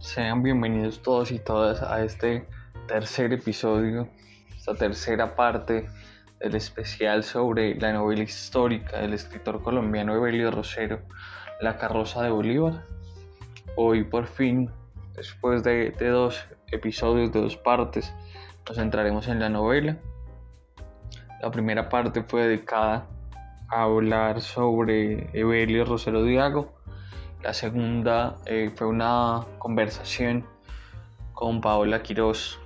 Sean bienvenidos todos y todas a este tercer episodio, esta tercera parte del especial sobre la novela histórica del escritor colombiano Evelio Rosero, La carroza de Bolívar. Hoy por fin, después de, dos episodios de dos partes, nos centraremos en la novela. La primera parte fue dedicada a hablar sobre Evelio Rosero Diago la segunda eh, fue una conversación con Paola Quiroz,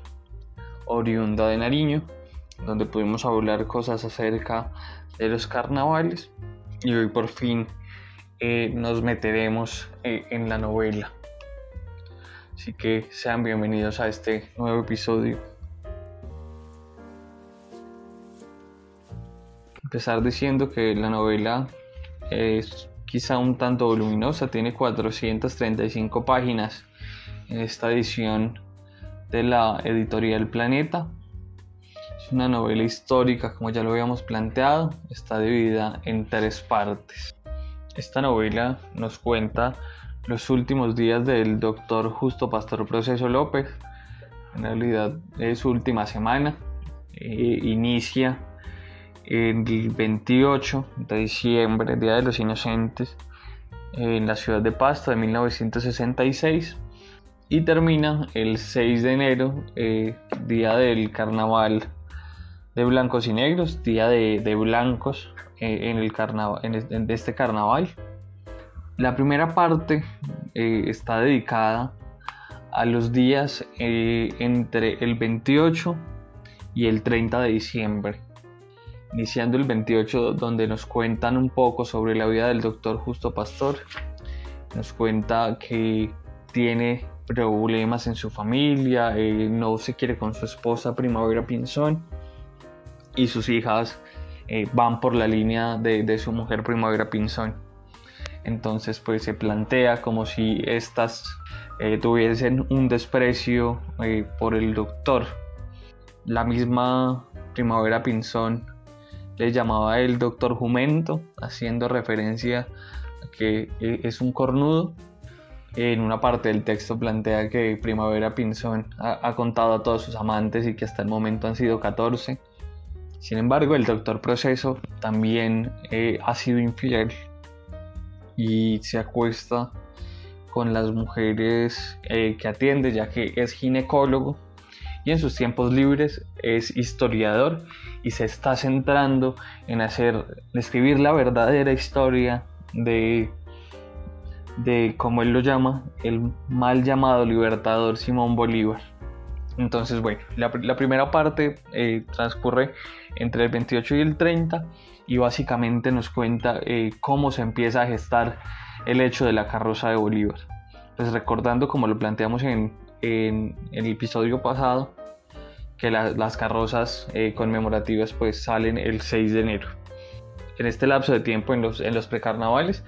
oriunda de Nariño, donde pudimos hablar cosas acerca de los carnavales. Y hoy por fin eh, nos meteremos eh, en la novela. Así que sean bienvenidos a este nuevo episodio. Empezar diciendo que la novela es quizá un tanto voluminosa, tiene 435 páginas en esta edición de la editorial Planeta. Es una novela histórica, como ya lo habíamos planteado, está dividida en tres partes. Esta novela nos cuenta los últimos días del doctor Justo Pastor Proceso López, en realidad es su última semana, eh, inicia el 28 de diciembre, Día de los Inocentes, en la ciudad de Pasto de 1966 y termina el 6 de enero, eh, día del carnaval de blancos y negros, día de, blancos eh, en, el carnaval, en, este carnaval. La primera parte eh, está dedicada a los días entre el 28 y el 30 de diciembre iniciando el 28 donde nos cuentan un poco sobre la vida del doctor Justo Pastor. Nos cuenta que tiene problemas en su familia, eh, no se quiere con su esposa Primavera Pinzón y sus hijas eh, van por la línea de, su mujer Primavera Pinzón. Entonces pues se plantea como si estas eh, tuviesen un desprecio por el doctor. La misma Primavera Pinzón le llamaba el doctor Jumento, haciendo referencia a que e, es un cornudo. En una parte del texto plantea que Primavera Pinzón ha, contado a todos sus amantes y que hasta el momento han sido 14. Sin embargo, el doctor Proceso también eh, ha sido infiel y se acuesta con las mujeres eh, que atiende, ya que es ginecólogo y en sus tiempos libres es historiador y se está centrando en hacer, escribir la verdadera historia de, de, como él lo llama, el mal llamado libertador Simón Bolívar. Entonces, bueno, la, primera parte eh, transcurre entre el 28 y el 30 y básicamente nos cuenta eh, cómo se empieza a gestar el hecho de la carroza de Bolívar. Pues recordando como lo planteamos en, en, el episodio pasado que las carrozas eh, conmemorativas pues salen el 6 de enero. En este lapso de tiempo en los, en los precarnavales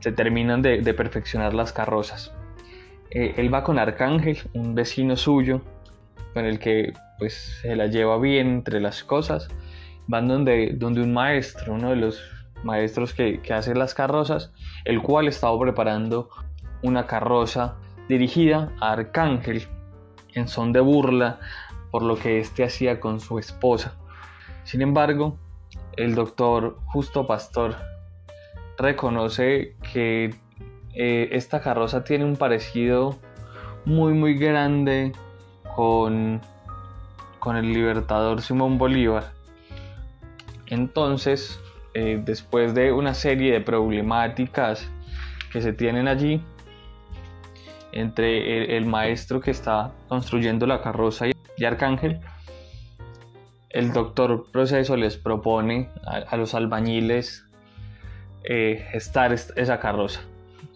se terminan de, perfeccionar las carrozas. Eh, él va con Arcángel, un vecino suyo, con el que pues se la lleva bien entre las cosas. Van donde, donde un maestro, uno de los maestros que, que hace las carrozas, el cual estaba preparando una carroza dirigida a Arcángel en son de burla por lo que éste hacía con su esposa. Sin embargo, el doctor Justo Pastor reconoce que eh, esta carroza tiene un parecido muy muy grande con, con el libertador Simón Bolívar. Entonces, eh, después de una serie de problemáticas que se tienen allí, entre el, maestro que está construyendo la carroza y, Arcángel, el doctor Proceso les propone a, los albañiles eh, estar esa carroza.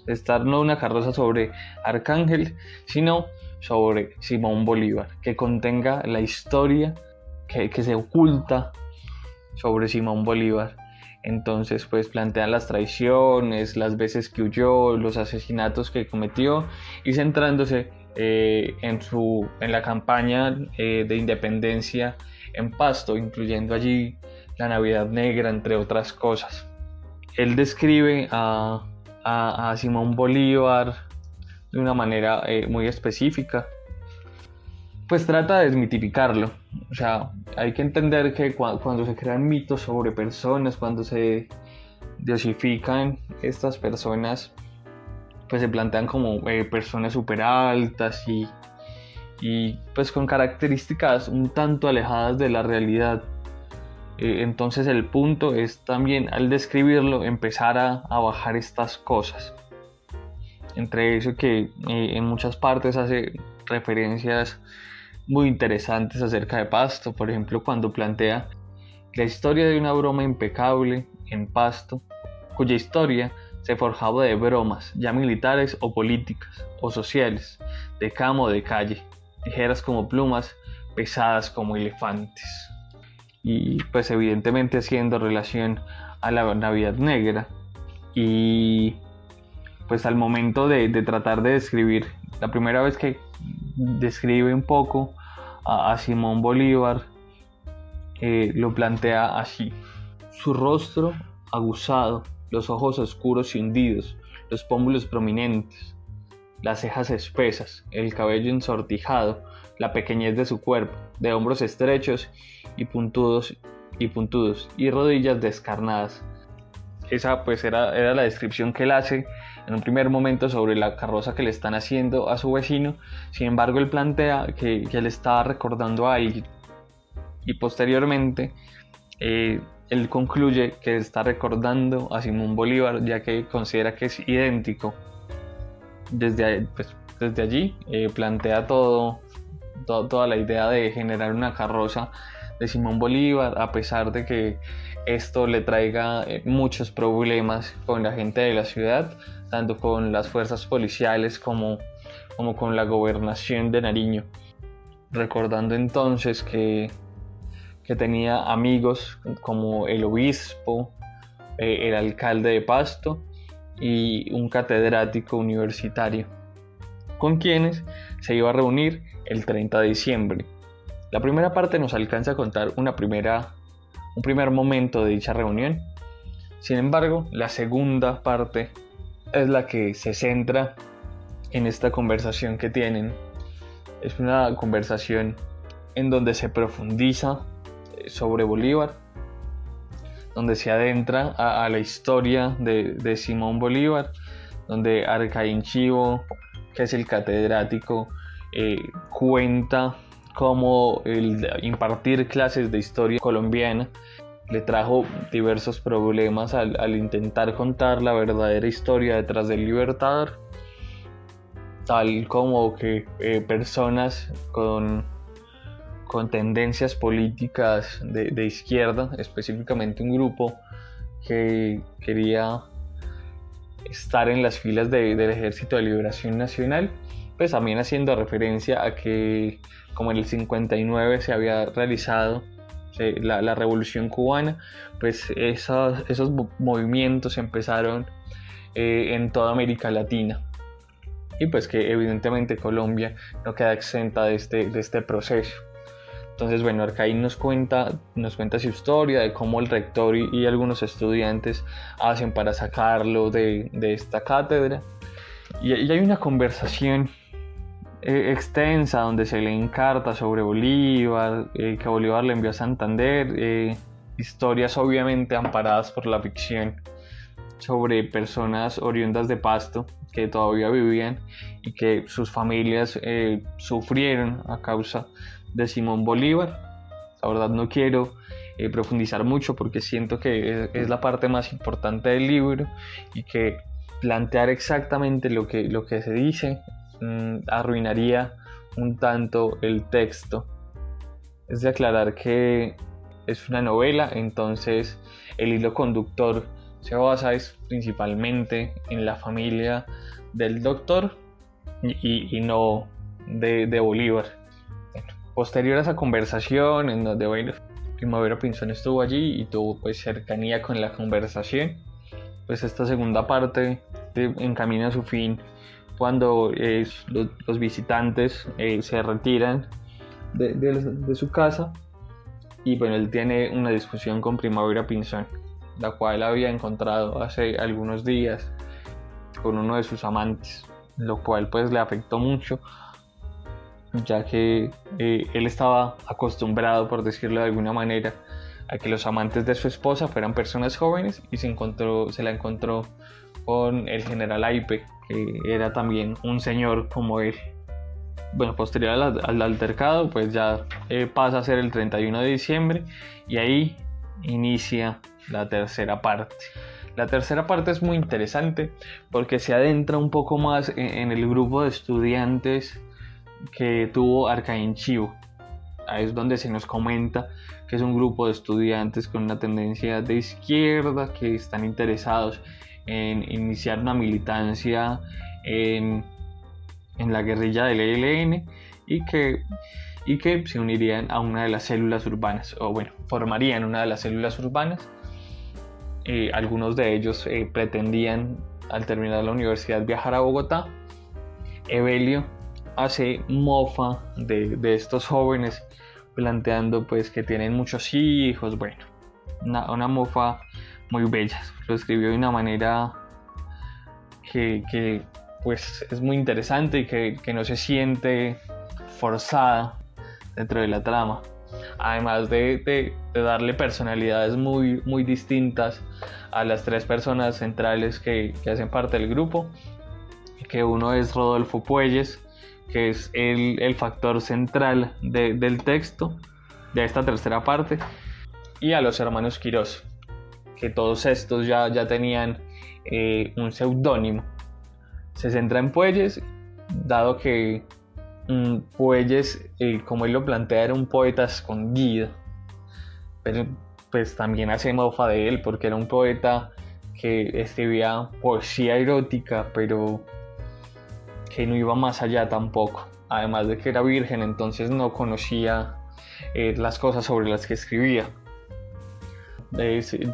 Estar no una carroza sobre Arcángel, sino sobre Simón Bolívar, que contenga la historia que se oculta sobre Simón Bolívar. Entonces, pues plantean las traiciones, las veces que huyó, los asesinatos que cometió y centrándose eh, en, su, en la campaña eh, de independencia en Pasto, incluyendo allí la Navidad Negra, entre otras cosas. Él describe a, a, Simón Bolívar de una manera eh, muy específica, pues trata de desmitificarlo. O sea, hay que entender que cuando se crean mitos sobre personas, cuando se diosifican estas personas, pues se plantean como eh, personas súper altas y, y pues con características un tanto alejadas de la realidad. Eh, entonces el punto es también al describirlo empezar a, bajar estas cosas. Entre eso que eh, en muchas partes hace referencias muy interesantes acerca de Pasto, por ejemplo cuando plantea la historia de una broma impecable en Pasto, cuya historia se forjaba de bromas, ya militares o políticas o sociales, de camo o de calle, ligeras como plumas, pesadas como elefantes. Y pues evidentemente haciendo relación a la Navidad Negra. Y pues al momento de, tratar de describir, la primera vez que describe un poco a, Simón Bolívar, eh, lo plantea así. Su rostro aguzado, los ojos oscuros y hundidos, los pómulos prominentes, las cejas espesas, el cabello ensortijado, la pequeñez de su cuerpo, de hombros estrechos y puntudos y puntudos y rodillas descarnadas. Esa pues era, era la descripción que él hace en un primer momento sobre la carroza que le están haciendo a su vecino. Sin embargo, él plantea que, que él estaba recordando a alguien y posteriormente eh, él concluye que está recordando a Simón Bolívar ya que considera que es idéntico. Desde, pues, desde allí eh, plantea todo, toda la idea de generar una carroza de Simón Bolívar a pesar de que esto le traiga eh, muchos problemas con la gente de la ciudad, tanto con las fuerzas policiales como, como con la gobernación de Nariño. Recordando entonces que que tenía amigos como el obispo, eh, el alcalde de Pasto y un catedrático universitario, con quienes se iba a reunir el 30 de diciembre. La primera parte nos alcanza a contar una primera, un primer momento de dicha reunión. Sin embargo, la segunda parte es la que se centra en esta conversación que tienen. Es una conversación en donde se profundiza sobre Bolívar, donde se adentra a, la historia de, Simón Bolívar, donde Arcaín Chivo, que es el catedrático, eh, cuenta cómo el impartir clases de historia colombiana le trajo diversos problemas al, intentar contar la verdadera historia detrás del Libertador, tal como que eh, personas con con tendencias políticas de, izquierda, específicamente un grupo que quería estar en las filas del Ejército de Liberación Nacional, pues también haciendo referencia a que como en el 59 se había realizado la, Revolución Cubana, pues esos, esos movimientos empezaron eh, en toda América Latina y pues que evidentemente Colombia no queda exenta de este, de este proceso. Entonces, bueno, Arcaín nos cuenta, nos cuenta su historia de cómo el rector y, algunos estudiantes hacen para sacarlo de, esta cátedra. Y, hay una conversación eh, extensa donde se le encarta sobre Bolívar, eh, que Bolívar le envió a Santander, eh, historias obviamente amparadas por la ficción sobre personas oriundas de Pasto que todavía vivían y que sus familias sufrieron a causa de Simón Bolívar. La verdad no quiero profundizar mucho porque siento que es, la parte más importante del libro y que plantear exactamente lo que, lo que se dice mm, arruinaría un tanto el texto. Es de aclarar que es una novela, entonces el hilo conductor se basa principalmente en la familia del doctor y, no de, de Bolívar. Posterior a esa conversación en donde bueno, Primavera Pinzón estuvo allí y tuvo pues cercanía con la conversación, pues esta segunda parte encamina a su fin cuando los, visitantes eh, se retiran de, su casa y bueno, él tiene una discusión con Primavera Pinzón, la cual había encontrado hace algunos días con uno de sus amantes. lo cual pues le afectó mucho, ya que eh, él estaba acostumbrado, por decirlo de alguna manera, a que los amantes de su esposa fueran personas jóvenes y se, encontró, se la encontró con el general Aipe, que era también un señor como él. Bueno, posterior al, altercado, pues ya eh, pasa a ser el 31 de diciembre y ahí inicia la tercera parte. La tercera parte es muy interesante porque se adentra un poco más en, en el grupo de estudiantes que tuvo Arcaín Chivo. Es donde se nos comenta que es un grupo de estudiantes con una tendencia de izquierda que están interesados en iniciar una militancia en, en la guerrilla del ELN y que, y que se unirían a una de las células urbanas, o bueno, formarían una de las células urbanas. Eh, algunos de ellos eh, pretendían, al terminar la universidad, viajar a Bogotá. Evelio hace mofa de, de estos jóvenes planteando pues que tienen muchos hijos, bueno, una, mofa muy bella, lo escribió de una manera que, pues es muy interesante y que, no se siente forzada dentro de la trama. Además de, darle personalidades muy, muy distintas a las tres personas centrales que, hacen parte del grupo, que uno es Rodolfo Puelles, que es el, factor central del texto de esta tercera parte, y a los hermanos Quirós, que todos estos ya, ya tenían eh, un seudónimo. Se centra en Puelles, dado que mm, Puelles, eh, como él lo plantea, era un poeta escondido, pero pues también hace mofa de él, porque era un poeta que escribía poesía erótica, pero que no iba más allá tampoco. Además de que era virgen, entonces no conocía eh, las cosas sobre las que escribía.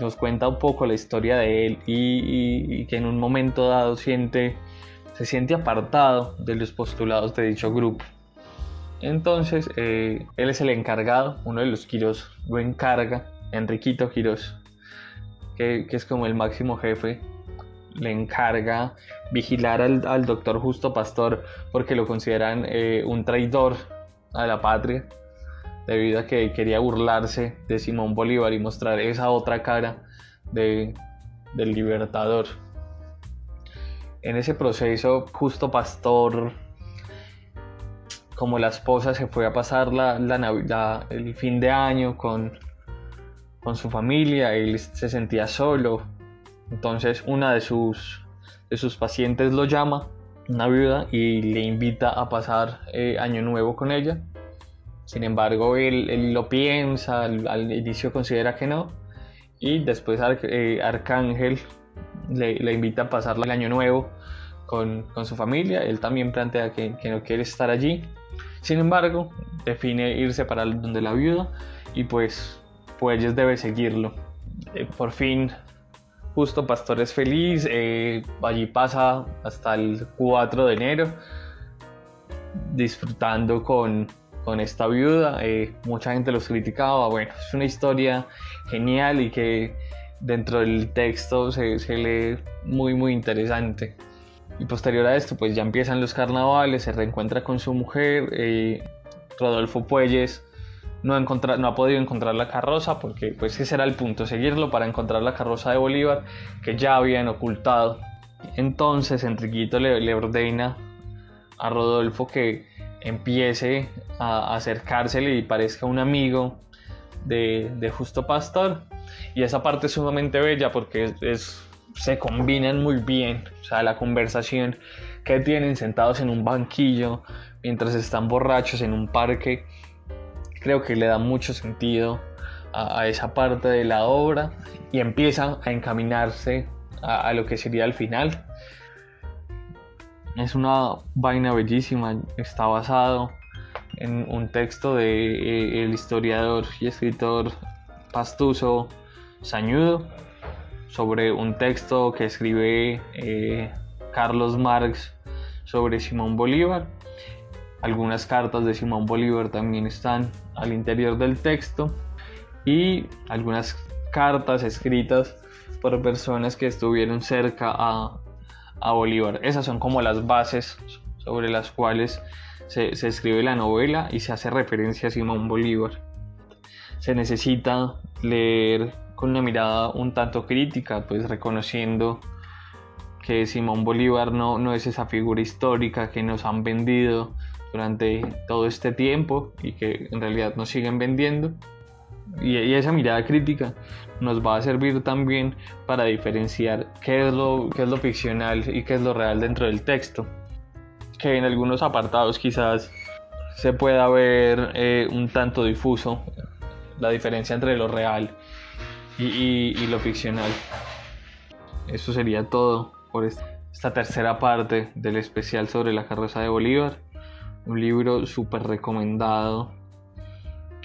nos cuenta un poco la historia de él y, que en un momento dado siente, se siente apartado de los postulados de dicho grupo. Entonces, eh, él es el encargado, uno de los Quirós lo encarga, Enriquito Quirós, que, que es como el máximo jefe le encarga vigilar al, doctor Justo Pastor porque lo consideran eh, un traidor a la patria debido a que quería burlarse de Simón Bolívar y mostrar esa otra cara de, del libertador. En ese proceso, Justo Pastor, como la esposa se fue a pasar la, la, el fin de año con, con su familia, él se sentía solo, entonces una de sus, de sus pacientes lo llama, una viuda, y le invita a pasar eh, año nuevo con ella. Sin embargo, él, lo piensa, al, inicio considera que no, y después eh, Arcángel le, invita a pasar el año nuevo con, su familia. Él también plantea que, no quiere estar allí. Sin embargo, define irse para donde la viuda y pues, pues debe seguirlo. Eh, por fin Justo Pastor es feliz, eh, allí pasa hasta el 4 de enero disfrutando con, esta viuda. Eh, mucha gente los criticaba, bueno, es una historia genial y que dentro del texto se, lee muy muy interesante. Y posterior a esto, pues ya empiezan los carnavales, se reencuentra con su mujer, eh, Rodolfo Puelles no ha, podido encontrar la carroza porque pues ese era el punto, seguirlo para encontrar la carroza de Bolívar que ya habían ocultado. Entonces Enriquito le, ordena a Rodolfo que empiece a acercársele y parezca un amigo de, Justo Pastor. Y esa parte es sumamente bella porque es, se combinan muy bien. O sea, la conversación que tienen sentados en un banquillo mientras están borrachos en un parque creo que le da mucho sentido a, esa parte de la obra y empieza a encaminarse a, lo que sería el final. Es una vaina bellísima, está basado en un texto de eh, el historiador y escritor Pastuso Sañudo sobre un texto que escribe eh, Carlos Marx sobre Simón Bolívar algunas cartas de Simón Bolívar también están al interior del texto y algunas cartas escritas por personas que estuvieron cerca a, a Bolívar. Esas son como las bases sobre las cuales se, se escribe la novela y se hace referencia a Simón Bolívar. Se necesita leer con una mirada un tanto crítica, pues reconociendo que Simón Bolívar no, no es esa figura histórica que nos han vendido durante todo este tiempo y que en realidad nos siguen vendiendo. Y, esa mirada crítica nos va a servir también para diferenciar qué es, lo, qué es lo ficcional y qué es lo real dentro del texto. Que en algunos apartados quizás se pueda ver eh, un tanto difuso la diferencia entre lo real y, y lo ficcional. Eso sería todo por esta tercera parte del especial sobre la carroza de Bolívar. Un libro súper recomendado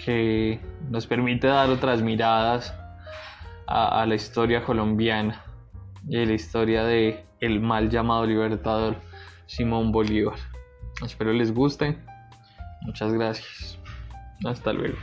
que nos permite dar otras miradas a, la historia colombiana y a la historia de el mal llamado libertador Simón Bolívar. Espero les guste. Muchas gracias. Hasta luego.